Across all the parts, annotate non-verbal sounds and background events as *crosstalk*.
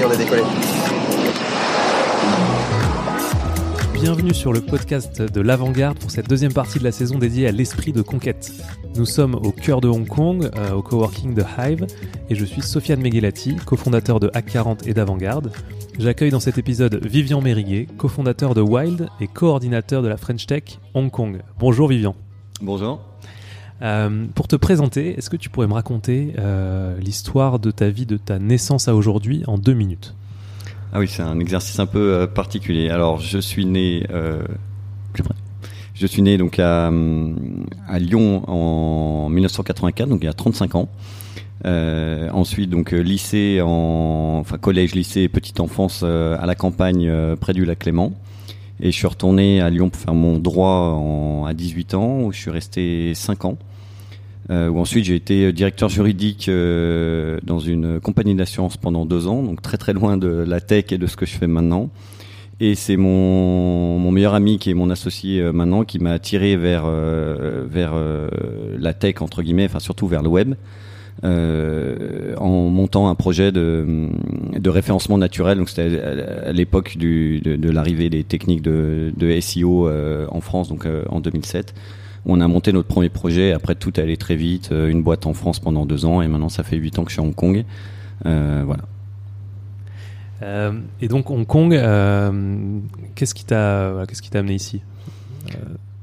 Y est, on a décollé. Bienvenue sur le podcast de l'Avant-Garde pour cette deuxième partie de la saison dédiée à l'esprit de conquête. Nous sommes au cœur de Hong Kong, euh, au coworking de Hive, et je suis Sofiane Meghelati, cofondateur de Hack40 et d'Avant-Garde. J'accueille dans cet épisode Vivian Mériguet, cofondateur de Wild et coordinateur de la French Tech Hong Kong. Bonjour Vivian. Bonjour. Euh, pour te présenter, est-ce que tu pourrais me raconter euh, l'histoire de ta vie, de ta naissance à aujourd'hui en deux minutes? Ah oui, c'est un exercice un peu euh, particulier. Alors, je suis né. Je suis né donc à, Lyon en 1984, donc il y a 35 ans. Ensuite, donc lycée, en, enfin collège, lycée, petite enfance à la campagne près du lac Clément. Et je suis retourné à Lyon pour faire mon droit à 18 ans, où je suis resté 5 ans. Euh, où ensuite j'ai été directeur juridique euh, dans une compagnie d'assurance pendant deux ans, donc très très loin de la tech et de ce que je fais maintenant. Et c'est mon, meilleur ami qui est mon associé euh, maintenant qui m'a attiré vers euh, vers euh, la tech entre guillemets, enfin surtout vers le web, euh, en montant un projet de, référencement naturel. Donc c'était à l'époque de, l'arrivée des techniques de, SEO euh, en France, donc euh, en 2007. Où On a monté notre premier projet. Après, tout est allé très vite. Euh, Une boîte en France pendant deux ans, et maintenant ça fait huit ans que je suis à Hong Kong. Euh, voilà. Euh, Et donc Hong Kong, euh, qu'est-ce qui t'a qu'est-ce qui t'a amené ici?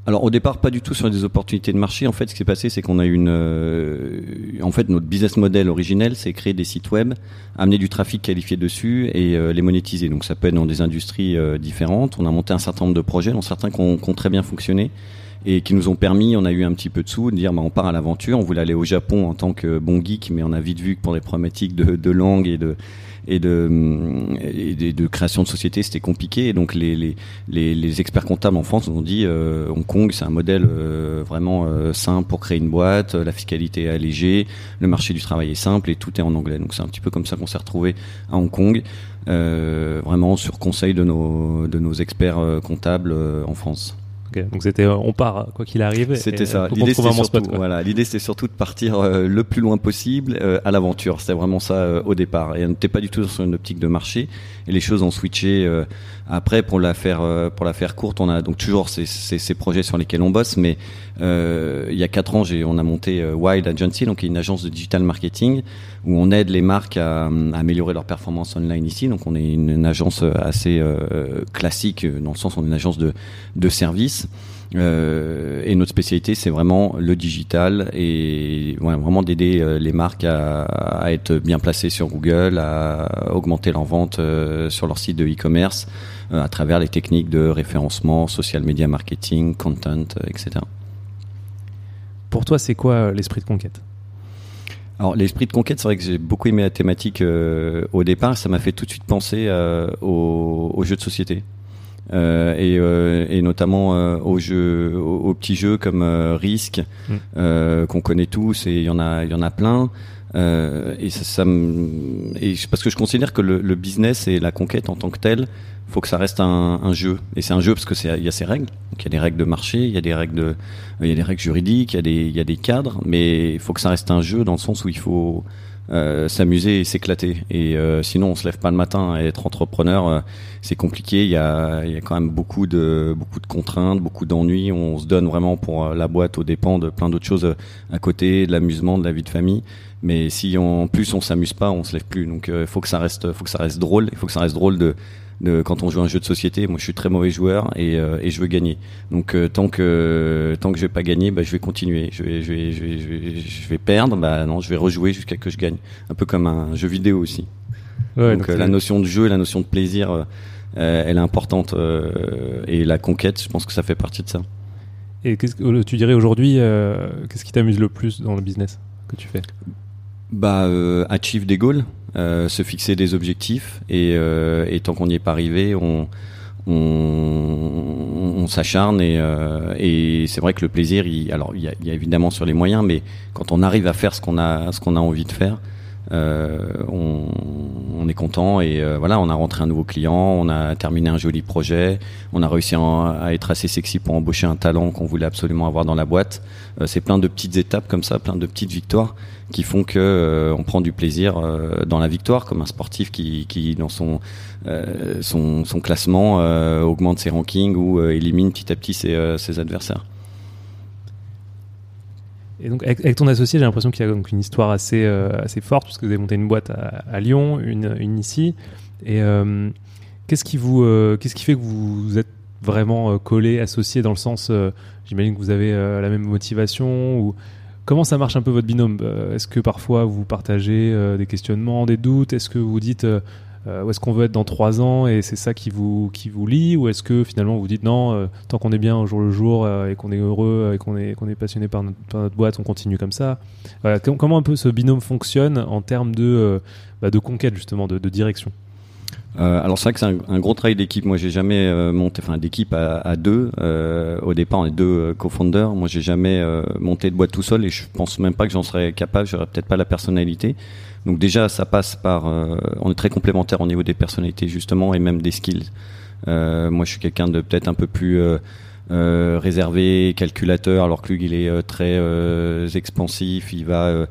Alors au départ, pas du tout sur des opportunités de marché. En fait, ce qui s'est passé, c'est qu'on a eu une, euh, en fait, notre business model originel, c'est créer des sites web, amener du trafic qualifié dessus et euh, les monétiser. Donc ça peut être dans des industries euh, différentes. On a monté un certain nombre de projets, dont certains qui ont, qui ont très bien fonctionné et qui nous ont permis, on a eu un petit peu de sous, de dire bah, on part à l'aventure. On voulait aller au Japon en tant que bon geek, mais on a vite vu que pour des problématiques de, langue et de création de société, c'était compliqué. Et donc les, experts comptables en France nous ont dit euh, Hong Kong, c'est un modèle euh, vraiment euh, simple pour créer une boîte, la fiscalité est allégée, le marché du travail est simple et tout est en anglais. Donc c'est un petit peu comme ça qu'on s'est retrouvé à Hong Kong, vraiment sur conseil de nos, experts comptables en France. Donc c'était euh, on part quoi qu'il arrive. C'était ça. L'idée c'était surtout, spot, quoi. voilà, l'idée c'était surtout de partir euh, le plus loin possible euh, à l'aventure. C'était vraiment ça au départ. Et on n'était pas du tout sur une optique de marché. Et les choses ont switché après pour la faire pour la faire courte. On a donc toujours ces, ces, ces projets sur lesquels on bosse. Mais il y a quatre ans, j'ai on a monté Wild Agency, donc qui est une agence de digital marketing où on aide les marques à, améliorer leur performance online ici. Donc on est une, agence assez euh, classique euh, dans le sens où on est une agence de. Euh, et notre spécialité, c'est vraiment le digital et vraiment d'aider euh, les marques à, être bien placées sur Google, à augmenter leur vente euh, sur leur site de e-commerce euh, à travers les techniques de référencement, social media marketing, content, euh, etc. Pour toi, c'est quoi euh, l'esprit de conquête? Alors l'esprit de conquête, c'est vrai que j'ai beaucoup aimé la thématique euh, au départ. Ça m'a fait tout de suite penser euh, aux, aux jeux de société. Euh, et, euh, et notamment euh, aux jeux, aux, aux petits jeux comme euh, Risk, Mm. euh, qu'on connaît tous, et il y en a, il y en a plein. Euh, et ça, ça me- et parce que je considère que le, le business et la conquête en tant que tel, faut que ça reste un, un jeu. Et c'est un jeu parce que c'est, il y a ses règles. Donc il y a des règles de marché, il y a des règles de, il y a des règles juridiques, il y a des, il y a des cadres, mais il faut que ça reste un jeu dans le sens où il faut euh, s'amuser et s'éclater. Et euh, sinon, on se lève pas le matin à être entrepreneur. euh, c'est compliqué. Il y a, il y a quand même beaucoup de, beaucoup de contraintes, beaucoup d'ennuis. On se donne vraiment pour euh, la boîte aux dépens de plein d'autres choses euh, à côté, de l'amusement, de la vie de famille. Mais si en plus on s'amuse pas, on se lève plus. Donc il faut que ça reste, faut que ça reste drôle. Il faut que ça reste drôle de de quand on joue à un jeu de société. Moi, je suis très mauvais joueur et, euh, et je veux gagner. Donc euh, tant que tant que je vais pas gagner, bah, je vais continuer. Je vais je vais je vais je vais, je vais perdre. Bah non, je vais rejouer jusqu'à ce que je gagne. Un peu comme un jeu vidéo aussi. Ouais, donc euh, la notion de jeu, et la notion de plaisir, euh, euh, elle est importante. euh, et la conquête, je pense que ça fait partie de ça. Et qu'est-ce que tu dirais aujourd'hui euh, Qu'est-ce qui t'amuse le plus dans le business que tu fais? Bah, euh, achieve des goals, euh, se fixer des objectifs et, euh, et tant qu'on n'y est pas arrivé, on, on, s'acharne et, euh, et c'est vrai que le plaisir, il, alors il y, a, il y, a, évidemment sur les moyens, mais quand on arrive à faire ce qu'on a, ce qu'on a envie de faire, on, on, est content et euh, voilà, on a rentré un nouveau client, on a terminé un joli projet, on a réussi à, à être assez sexy pour embaucher un talent qu'on voulait absolument avoir dans la boîte. Euh, c'est plein de petites étapes comme ça, plein de petites victoires qui font que euh, on prend du plaisir euh, dans la victoire, comme un sportif qui, qui dans son euh, son, son, classement augmente ses rankings ou élimine petit à petit ses, ses adversaires. Et donc avec, ton associé, j'ai l'impression qu'il y a donc une histoire assez assez forte puisque vous avez monté une boîte à, Lyon, une, une, ici. Et qu'est-ce qui vous qu'est-ce qui fait que vous êtes vraiment collé, associé dans le sens, j'imagine que vous avez la même motivation ou Comment ça marche un peu votre binôme? Est-ce que parfois vous partagez euh, des questionnements, des doutes? Est-ce que vous dites euh, où est-ce qu'on veut être dans trois ans et c'est ça qui vous, qui vous lie Ou est-ce que finalement vous dites non, euh, tant qu'on est bien au jour le jour et qu'on est heureux et qu'on est, qu'on est passionné par notre, boîte, on continue comme ça Comment un peu ce binôme fonctionne en termes de, bah, de conquête justement, de, direction? Euh, alors c'est vrai que c'est un, gros travail d'équipe. Moi, j'ai jamais euh, monté, enfin d'équipe à, deux. Euh, au départ, on est deux euh, co-founders. Moi, j'ai jamais euh, monté de boîte tout seul et je pense même pas que j'en serais capable. J'aurais peut-être pas la personnalité. Donc déjà, ça passe par. on est très complémentaires au niveau des personnalités justement et même des skills. moi, je suis quelqu'un de peut-être un peu plus euh, réservé, calculateur, alors que lui il est euh, très euh, expansif, il va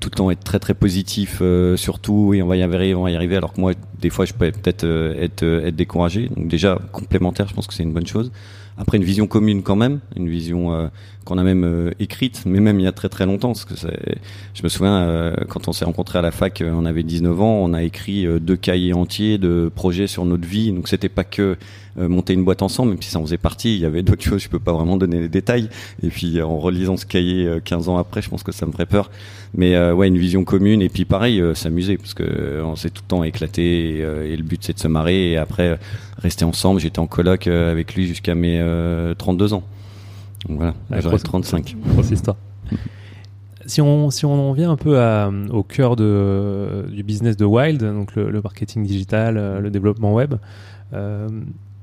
tout le temps être très très positif surtout et on va y arriver, on va y arriver. Alors que moi des fois je peux peut-être être, être découragé. Donc déjà complémentaire, je pense que c'est une bonne chose. Après une vision commune quand même, une vision euh, qu'on a même euh, écrite, mais même il y a très très longtemps. Parce que je me souviens euh, quand on s'est rencontrés à la fac, on avait 19 ans, on a écrit deux cahiers entiers de projets sur notre vie. Donc c'était pas que monter une boîte ensemble, même si ça en faisait partie. Il y avait d'autres *laughs* choses, je peux pas vraiment donner les détails. Et puis en relisant ce cahier 15 ans après, je pense que ça me ferait peur. Mais ouais, une vision commune et puis pareil, s'amuser parce que on s'est tout le temps éclaté et, et le but c'est de se marrer et après rester ensemble. J'étais en coloc avec lui jusqu'à mes 32 ans. Donc voilà, ah, grosse, 35. Grosse histoire. si on, si on en vient un peu à, au cœur de, du business de Wild, donc le, le marketing digital, euh, le développement web, euh,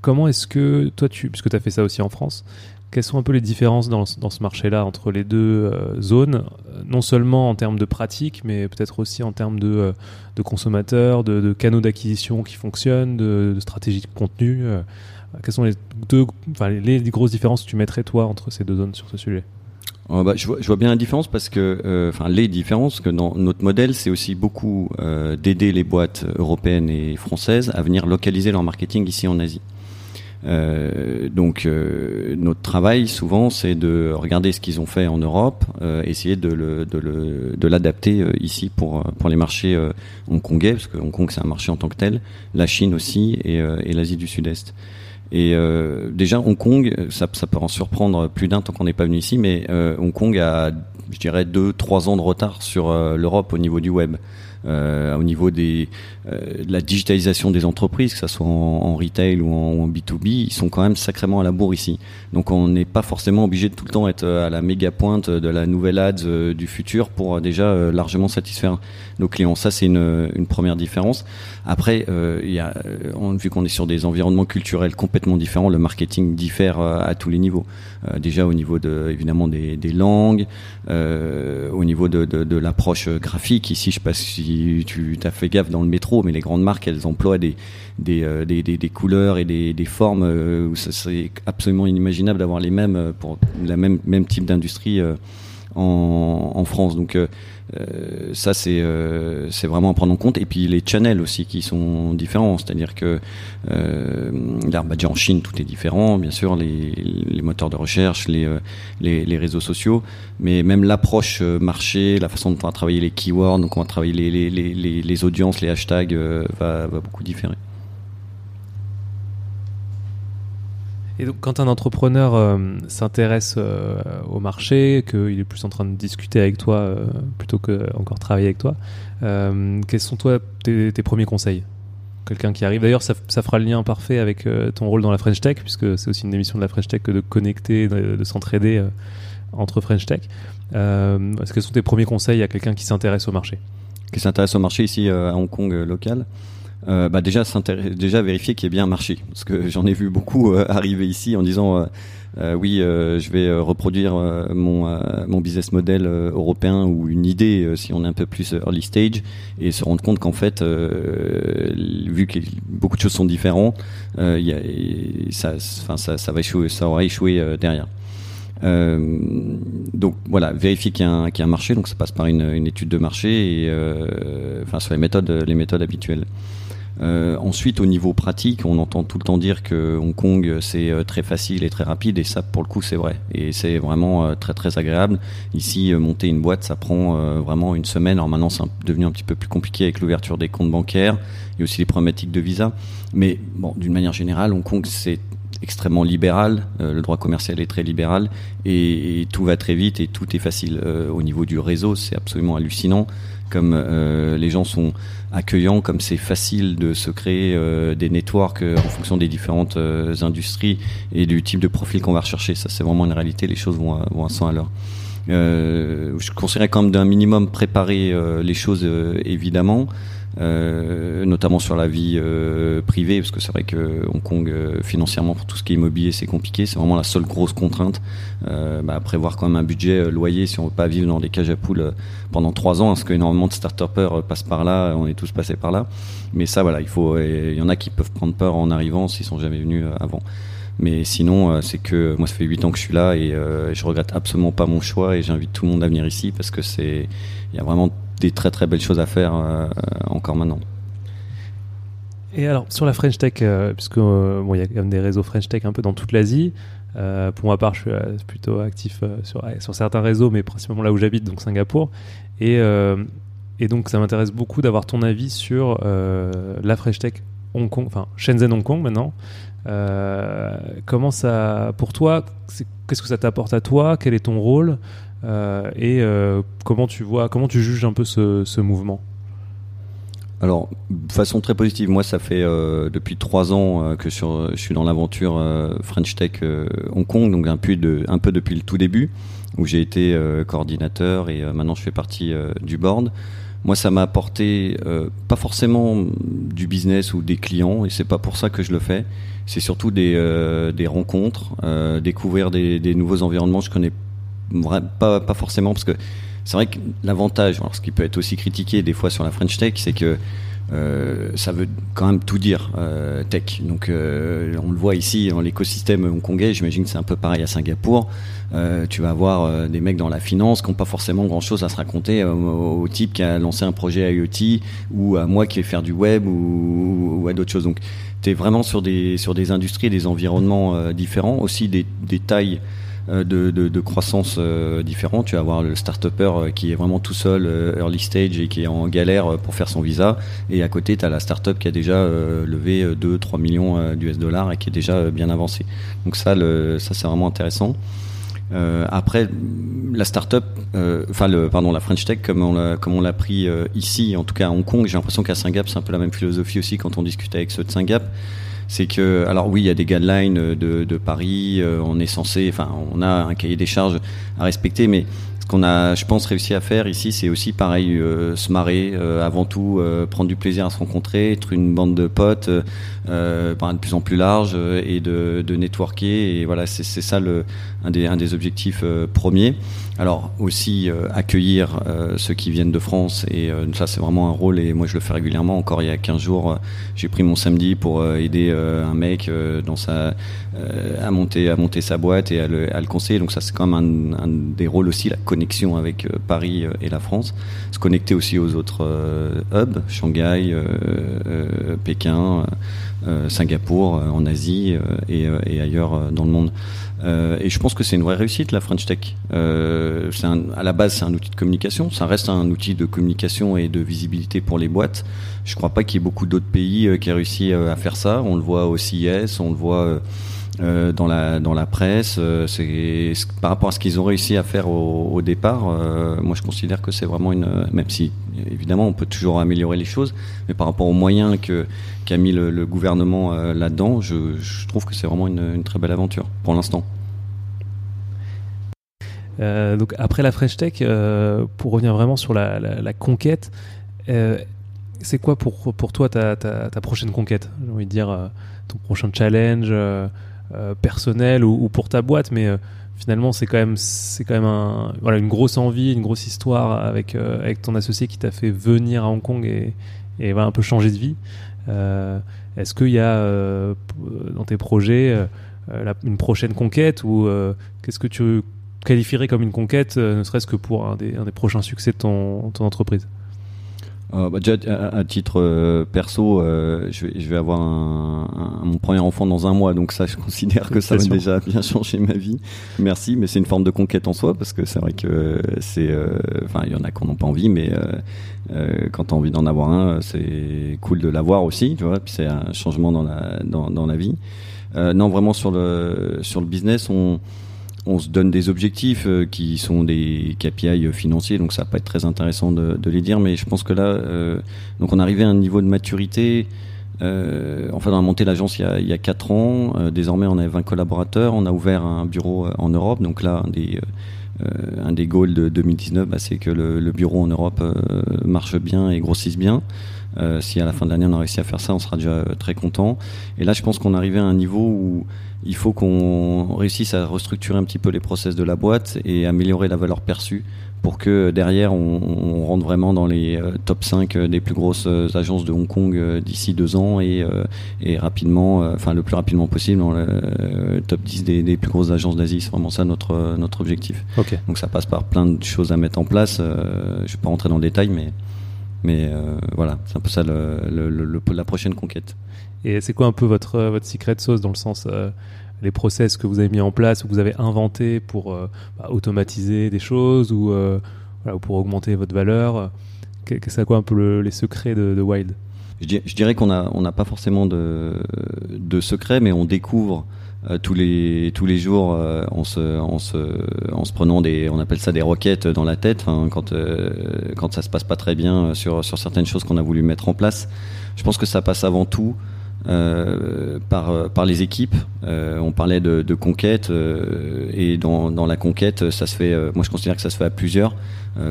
comment est-ce que toi, tu, puisque tu as fait ça aussi en France, quelles sont un peu les différences dans, ce marché-là entre les deux euh, zones, non seulement en termes de pratique, mais peut-être aussi en termes de, euh, consommateurs, de, canaux d'acquisition qui fonctionnent, de, de stratégie de contenu euh, quelles sont les deux, enfin, les, grosses différences que tu mettrais toi entre ces deux zones sur ce sujet? Bah, je, vois, bien la différence parce que, enfin, les différences que dans notre modèle, c'est aussi beaucoup d'aider les boîtes européennes et françaises à venir localiser leur marketing ici en Asie. Euh, donc, euh, notre travail souvent, c'est de regarder ce qu'ils ont fait en Europe, euh, essayer de le, de l'adapter ici pour pour les marchés hongkongais, parce que Hong Kong c'est un marché en tant que tel, la Chine aussi et, et l'Asie du Sud-Est. Et euh, déjà, Hong Kong, ça, ça peut en surprendre plus d'un tant qu'on n'est pas venu ici, mais euh, Hong Kong a, je dirais, deux, trois ans de retard sur euh, l'Europe au niveau du web. Euh, au niveau des, euh, de la digitalisation des entreprises, que ce soit en, retail ou en, ou en, B2B, ils sont quand même sacrément à la bourre ici. Donc on n'est pas forcément obligé de tout le temps être à la méga pointe de la nouvelle ads euh, du futur pour euh, déjà euh, largement satisfaire nos clients. Ça, c'est une, première différence. Après, il y a, vu qu'on est sur des environnements culturels complètement différents, le marketing diffère à tous les niveaux. déjà au niveau de, évidemment des, des langues, au niveau de, de, de l'approche graphique. Ici, je passe tu as fait gaffe dans le métro, mais les grandes marques, elles emploient des, des, euh, des, couleurs et des, des formes euh, où c'est absolument inimaginable d'avoir les mêmes euh, pour la même, même type d'industrie en, France. Donc euh, ça c'est euh, c'est vraiment à prendre en compte. Et puis les channels aussi qui sont différents, c'est-à-dire que euh, là, déjà en Chine tout est différent, bien sûr les, moteurs de recherche, les, les, réseaux sociaux, mais même l'approche marché, la façon dont on va travailler les keywords, donc on va travailler les, les, les, audiences, les hashtags, va beaucoup différer. Et donc, quand un entrepreneur euh, s'intéresse euh, au marché, qu'il est plus en train de discuter avec toi euh, plutôt que encore travailler avec toi, quels sont toi tes, premiers conseils? Quelqu'un qui arrive. D'ailleurs, ça, fera le lien parfait avec ton rôle dans la French Tech, puisque c'est aussi une émission de la French Tech que de connecter, de, de s'entraider entre French Tech. Euh, quels sont tes premiers conseils à quelqu'un qui s'intéresse au marché? Qui s'intéresse au marché ici à Hong Kong local? Bah déjà, vérifier qu'il y ait bien un marché. Parce que j'en ai vu beaucoup arriver ici en disant euh, oui, euh, je vais euh, reproduire mon, business model européen ou une idée si on est un peu plus early stage et se rendre compte qu'en fait, vu que beaucoup de choses sont différentes, ça, va échouer, ça aura échoué derrière. Euh, donc voilà, vérifier qu'il y, y, a un marché, donc ça passe par une, étude de marché et euh, enfin sur les méthodes, les méthodes habituelles. Euh, ensuite, au niveau pratique, on entend tout le temps dire que Hong Kong c'est euh, très facile et très rapide, et ça, pour le coup, c'est vrai. Et c'est vraiment euh, très très agréable. Ici, monter une boîte, ça prend vraiment une semaine. Alors maintenant, c'est devenu un petit peu plus compliqué avec l'ouverture des comptes bancaires et aussi les problématiques de visa. Mais bon, d'une manière générale, Hong Kong c'est extrêmement libéral, le droit commercial est très libéral et, tout va très vite et tout est facile. au niveau du réseau, c'est absolument hallucinant comme euh, les gens sont accueillants, comme c'est facile de se créer euh, des networks euh, en fonction des différentes industries et du type de profil qu'on va rechercher. Ça, c'est vraiment une réalité. Les choses vont à, vont à 100 à l'heure. je conseillerais quand même d'un minimum préparer les choses évidemment. Euh, notamment sur la vie euh, privée, parce que c'est vrai que Hong Kong, euh, financièrement, pour tout ce qui est immobilier, c'est compliqué. C'est vraiment la seule grosse contrainte. Bah, prévoir quand même un budget loyer si on veut pas vivre dans des cages à poules pendant trois ans, parce qu'énormément de start-upers passent par là, on est tous passés par là. Mais ça, voilà, il faut, il y en a qui peuvent prendre peur en arrivant s'ils sont jamais venus avant. Mais sinon, c'est que moi, ça fait 8 ans que je suis là et je regrette absolument pas mon choix et j'invite tout le monde à venir ici parce que c'est, il y a vraiment des très très belles choses à faire euh, encore maintenant. Et alors sur la French Tech, euh, puisque euh, bon, il y a quand même des réseaux French Tech un peu dans toute l'Asie. pour ma part, je suis plutôt actif sur, sur certains réseaux, mais principalement là où j'habite, donc Singapour. Et, et donc ça m'intéresse beaucoup d'avoir ton avis sur la French Tech Hong Kong, enfin Shenzhen Hong Kong maintenant. comment ça, pour toi, qu'est-ce que ça t'apporte à toi? Quel est ton rôle? Et euh, comment tu vois, comment tu juges un peu ce, mouvement? Alors, de façon très positive, moi ça fait euh, depuis trois ans que je suis dans l'aventure French Tech Hong Kong, donc un peu, depuis le tout début, où j'ai été coordinateur et maintenant je fais partie du board. Moi, ça m'a apporté pas forcément du business ou des clients, et c'est pas pour ça que je le fais. C'est surtout des, rencontres, découvrir des, des, nouveaux environnements. Je connais pas, forcément, parce que c'est vrai que l'avantage, ce qui peut être aussi critiqué des fois sur la French Tech, c'est que euh, ça veut quand même tout dire euh, tech. Donc euh, on le voit ici dans l'écosystème hongkongais. J'imagine que c'est un peu pareil à Singapour. Tu vas avoir des mecs dans la finance qui n'ont pas forcément grand chose à se raconter au, type qui a lancé un projet IoT ou à moi qui vais faire du web ou, à d'autres choses. Donc tu es vraiment sur des sur des industries, des environnements différents, aussi des tailles euh, de, croissance euh, différents. Tu vas avoir le start-upper euh, qui est vraiment tout seul, early stage, et qui est en galère pour faire son visa. Et à côté, tu as la start-up qui a déjà levé 2-3 millions d'US dollars et qui est déjà bien avancée. Donc ça, ça c'est vraiment intéressant. après, la startup, enfin le, pardon, la French Tech, comme on l'a, pris ici, en tout cas à Hong Kong, j'ai l'impression qu'à Singapour, c'est un peu la même philosophie aussi quand on discute avec ceux de Singapour c'est que, alors oui, il y a des guidelines de, de Paris, euh, on est censé, enfin, on a un cahier des charges à respecter, mais ce qu'on a, je pense, réussi à faire ici, c'est aussi pareil, euh, se marrer, euh, avant tout, prendre du plaisir à se rencontrer, être une bande de potes, de plus en plus large et de, de networker. Et voilà, c'est ça le, un des, un des objectifs premiers. Alors aussi accueillir ceux qui viennent de France et ça c'est vraiment un rôle et moi je le fais régulièrement. Encore il y a 15 jours, j'ai pris mon samedi pour aider un mec dans sa à monter à monter sa boîte et à le, à le conseiller. Donc ça c'est quand même un, un, des rôles aussi la connexion avec Paris et la France. Se connecter aussi aux autres hubs, Shanghai, Pékin, Singapour, en Asie et, et ailleurs dans le monde. Euh, et je pense que c'est une vraie réussite la French Tech. Euh, un, à la base, c'est un outil de communication. Ça reste un outil de communication et de visibilité pour les boîtes. Je ne crois pas qu'il y ait beaucoup d'autres pays euh, qui aient réussi euh, à faire ça. On le voit au CIS, on le voit euh, dans la dans la presse. c'est par rapport à ce qu'ils ont réussi à faire au, départ. moi, je considère que c'est vraiment une. Même si évidemment, on peut toujours améliorer les choses, mais par rapport aux moyens que qu'a mis le, gouvernement là-dedans, je, trouve que c'est vraiment une, très belle aventure pour l'instant. donc après la French Tech, pour revenir vraiment sur la, conquête, c'est quoi pour, pour toi ta, ta prochaine conquête J'ai envie de dire ton prochain challenge personnel ou, ou, pour ta boîte, mais finalement c'est quand même c'est quand même un, voilà une grosse envie une grosse histoire avec euh, avec ton associé qui t'a fait venir à Hong Kong et et va un peu changer de vie. Euh, est-ce qu'il y a euh, dans tes projets une prochaine conquête ou qu'est-ce que tu qualifierais comme une conquête ne serait-ce que pour un des, prochains succès de ton entreprise? Euh, bah, déjà, à, titre euh, perso, euh, je, vais, je vais avoir un, mon premier enfant dans un mois, donc ça, je considère que ça va déjà bien changer ma vie. Merci, mais c'est une forme de conquête en soi, parce que c'est vrai que c'est, enfin, il y en a qui n'ont pas envie, mais quand tu as envie d'en avoir un, c'est cool de l'avoir aussi, tu vois. Puis c'est un changement dans la dans, dans la vie. non, vraiment sur le sur le business, on on se donne des objectifs euh, qui sont des KPI financiers, donc ça va pas être très intéressant de, les dire, mais je pense que là, euh, donc on arrivait à un niveau de maturité. Euh, enfin, on a monté l'agence il, y a 4 ans. Euh, désormais, on a 20 collaborateurs. On a ouvert un bureau en Europe. Donc là, des, un des goals de 2019, bah, c'est que le, bureau en Europe marche bien et grossisse bien. si à la fin de l'année on a réussi à faire ça, on sera déjà très content. Et là, je pense qu'on arrivait à un niveau où il faut qu'on réussisse à restructurer un petit peu les process de la boîte et améliorer la valeur perçue pour que derrière on, rentre vraiment dans les euh, top 5 euh, des plus grosses euh, agences de Hong Kong d'ici deux ans et, et rapidement, enfin le plus rapidement possible dans le top 10 des, plus grosses agences d'Asie. C'est vraiment ça notre, notre objectif. Donc ça passe par plein de choses à mettre en place. je ne vais pas rentrer dans le détail, mais, mais voilà, c'est un peu ça le, la prochaine conquête. Et c'est quoi un peu votre, votre secret sauce dans le sens les process que vous avez mis en place ou que vous avez inventés pour euh, bah, automatiser des choses ou, euh, pour augmenter votre valeur C'est quoi un peu les secrets de, Wild? Je, dirais qu'on n'a on pas forcément de, de secrets, mais on découvre euh, tous les tous les jours en se en se en se prenant des on appelle ça des roquettes dans la tête quand quand ça se passe pas très bien sur sur certaines choses qu'on a voulu mettre en place. Je pense que ça passe avant tout euh, par, par les équipes. Euh, on parlait de, de conquête euh, et dans, dans la conquête, ça se fait. moi, je considère que ça se fait à plusieurs.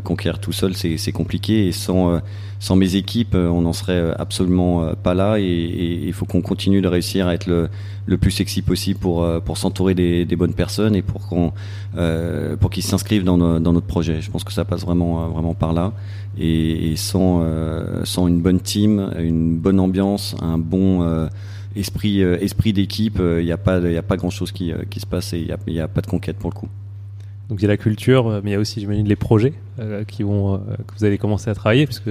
Conquérir tout seul, c'est compliqué et sans sans mes équipes, on n'en serait absolument pas là. Et il faut qu'on continue de réussir à être le, le plus sexy possible pour pour s'entourer des, bonnes personnes et pour qu'ils s'inscrivent dans, dans notre projet. Je pense que ça passe vraiment vraiment par là et, sans, euh, sans une bonne team, une bonne ambiance, un bon euh, esprit, euh, esprit d'équipe, il n'y a pas, pas grand chose qui, qui se passe et il n'y a, pas de conquête pour le coup. Donc il y a la culture, mais il y a aussi, j'imagine, les projets qui vont, que vous allez commencer à travailler, puisque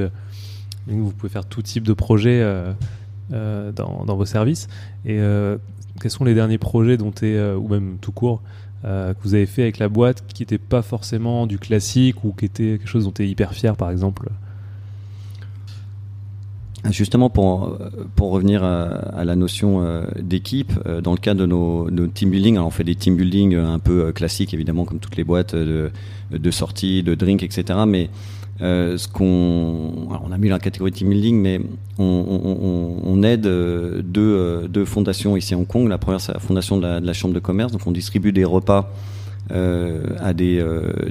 vous pouvez faire tout type de projets dans, vos services. Et quels sont les derniers projets dont es, ou même tout court, euh, que vous avez fait avec la boîte qui n'était pas forcément du classique ou qui était quelque chose dont tu es hyper fier par exemple? Justement, pour, pour revenir à, la notion euh, d'équipe, euh, dans le cadre de nos, team building, alors on fait des team building un peu classiques, évidemment, comme toutes les boîtes de, sorties, de drinks, etc. Mais euh, ce qu'on, on a mis la catégorie team building, mais on, aide euh, deux, euh, deux, fondations ici à Hong Kong. La première, c'est la fondation de la, chambre de commerce. Donc, on distribue des repas euh, à des,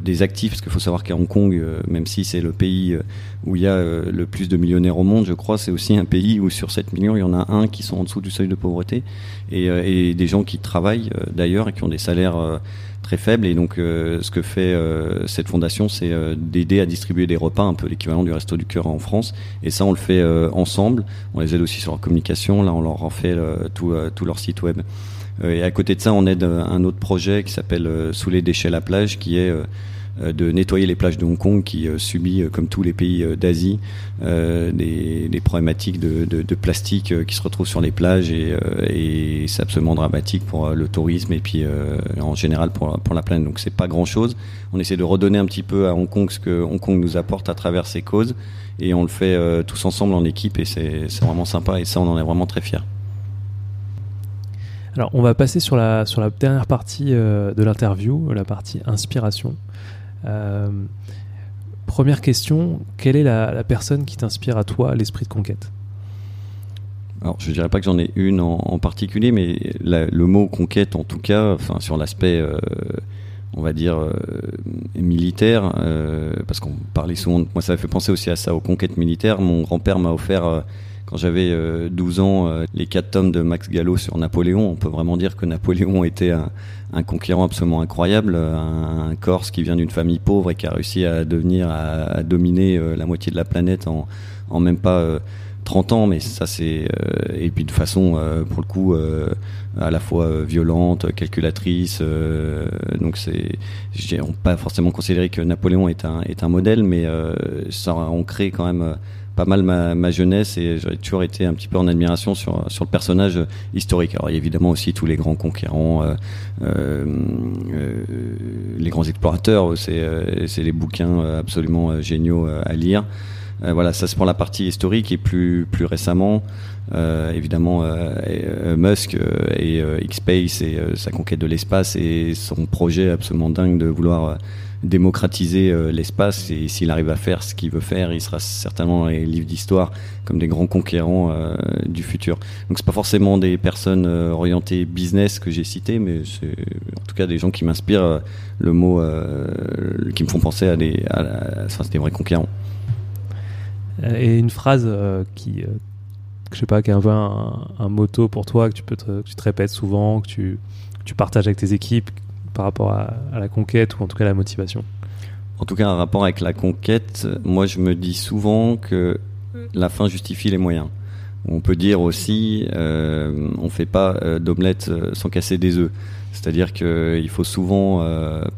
des actifs, parce qu'il faut savoir qu'à Hong Kong, même si c'est le pays où il y a le plus de millionnaires au monde, je crois, c'est aussi un pays où sur 7 millions, il y en a un qui sont en dessous du seuil de pauvreté, et, et des gens qui travaillent d'ailleurs et qui ont des salaires très faible. Et donc, euh, ce que fait euh, cette fondation, c'est euh, d'aider à distribuer des repas, un peu l'équivalent du Resto du Cœur en France. Et ça, on le fait ensemble. On les aide aussi sur leur communication. Là, on leur en fait tout, tout leur site web. Et à côté de ça, on aide un autre projet qui s'appelle Sous les déchets la plage, qui est euh, de nettoyer les plages de Hong Kong qui euh, subit, euh, comme tous les pays d'Asie, des, problématiques de, plastique qui se retrouvent sur les plages et, c'est absolument dramatique pour le tourisme et puis en général pour, pour la planète. Donc c'est pas grand chose. On essaie de redonner un petit peu à Hong Kong ce que Hong Kong nous apporte à travers ses causes et on le fait tous ensemble en équipe et c'est vraiment sympa et ça on en est vraiment très fiers. Alors on va passer sur la, sur la dernière partie de l'interview, la partie inspiration. Euh, première question, quelle est la, personne qui t'inspire à toi l'esprit de conquête? Alors, je dirais pas que j'en ai une en, particulier, mais le mot conquête, en tout cas, sur l'aspect, euh, on va dire militaire, parce qu'on parlait souvent. Moi, ça m'a fait penser aussi à ça, aux conquêtes militaires. Mon grand-père m'a offert quand j'avais 12 ans, les quatre tomes de Max Gallo sur Napoléon, on peut vraiment dire que Napoléon était un, un conquérant absolument incroyable, un, Corse qui vient d'une famille pauvre et qui a réussi à devenir, à, dominer euh, la moitié de la planète en, en même pas 30 euh, ans, mais ça c'est euh, et puis de façon pour le coup à la fois violente, calculatrice. donc c'est, on pas forcément considéré que Napoléon est un est un modèle, mais ça a ancré quand même pas mal ma, ma jeunesse et j'aurais toujours été un petit peu en admiration sur, sur le personnage historique. Alors il y a évidemment aussi tous les grands conquérants, euh, euh, euh les grands explorateurs, c'est euh, les bouquins absolument géniaux à lire. voilà, ça c'est pour la partie historique et plus plus récemment, euh, évidemment euh, Musk et X-Space et sa conquête de l'espace et son projet absolument dingue de vouloir démocratiser euh, l'espace et s'il arrive à faire ce qu'il veut faire, il sera certainement dans les livres d'histoire comme des grands conquérants euh, du futur. Donc c'est pas forcément des personnes euh, orientées business que j'ai citées, mais c'est en tout cas des gens qui m'inspirent le mot, qui me font penser à des, à, enfin, des vrais conquérants. Et une phrase qui, je sais pas, qui est un peu un, motto pour toi que tu peux te, que tu te répètes souvent, que tu, tu partages avec tes équipes, par rapport à, la conquête ou en tout cas à la motivation En tout cas, un rapport avec la conquête, moi je me dis souvent que la fin justifie les moyens. On peut dire aussi, euh, on fait pas euh, d'omelette euh, sans casser des œufs. C'est-à-dire qu'il faut souvent,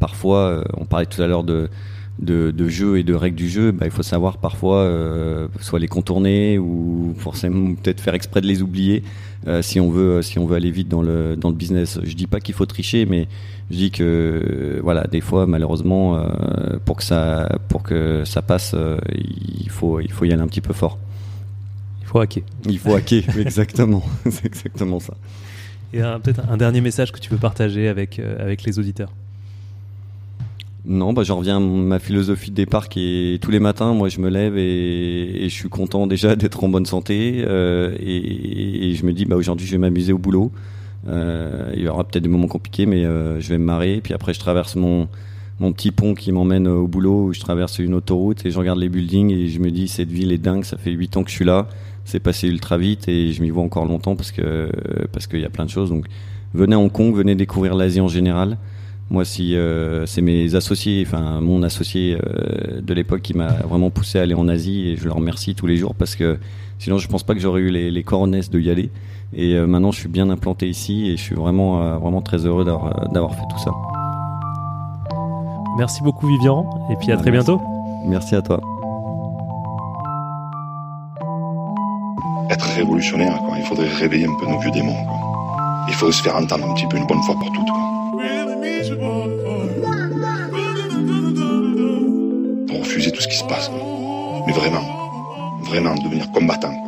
parfois, on parlait tout à l'heure de, de, de, jeu et de règles du jeu, bah, il faut savoir parfois soit les contourner ou forcément peut-être faire exprès de les oublier si on veut si on veut aller vite dans le dans le business. Je dis pas qu'il faut tricher, mais je dis que voilà, des fois malheureusement euh, pour que ça pour que ça passe, euh, il faut il faut y aller un petit peu fort. Il faut hacker. Il faut hacker, *laughs* exactement, c'est exactement ça. Et peut-être un dernier message que tu veux partager avec euh, avec les auditeurs. Non, bah, j'en reviens à ma philosophie de départ qui est tous les matins, moi je me lève et, je suis content déjà *laughs* d'être en bonne santé euh, et, je me dis bah aujourd'hui je vais m'amuser au boulot. Euh, il y aura peut-être des moments compliqués, mais euh, je vais me marrer. Puis après, je traverse mon, mon petit pont qui m'emmène au boulot où je traverse une autoroute et je regarde les buildings et je me dis cette ville est dingue, ça fait 8 ans que je suis là, c'est passé ultra vite et je m'y vois encore longtemps parce que parce qu'il y a plein de choses. Donc venez à Hong Kong, venez découvrir l'Asie en général. Moi, si euh, c'est mes associés, enfin mon associé euh, de l'époque qui m'a vraiment poussé à aller en Asie et je le remercie tous les jours parce que sinon je pense pas que j'aurais eu les, les coronesses de y aller. Et euh, maintenant, je suis bien implanté ici et je suis vraiment, euh, vraiment très heureux d'avoir fait tout ça. Merci beaucoup, Vivian, et puis à très bientôt. Merci à toi. Être révolutionnaire, quoi. il faudrait réveiller un peu nos vieux démons. Quoi. Il faut se faire entendre un petit peu une bonne fois pour toutes. Quoi. Mais vraiment, vraiment devenir combattant.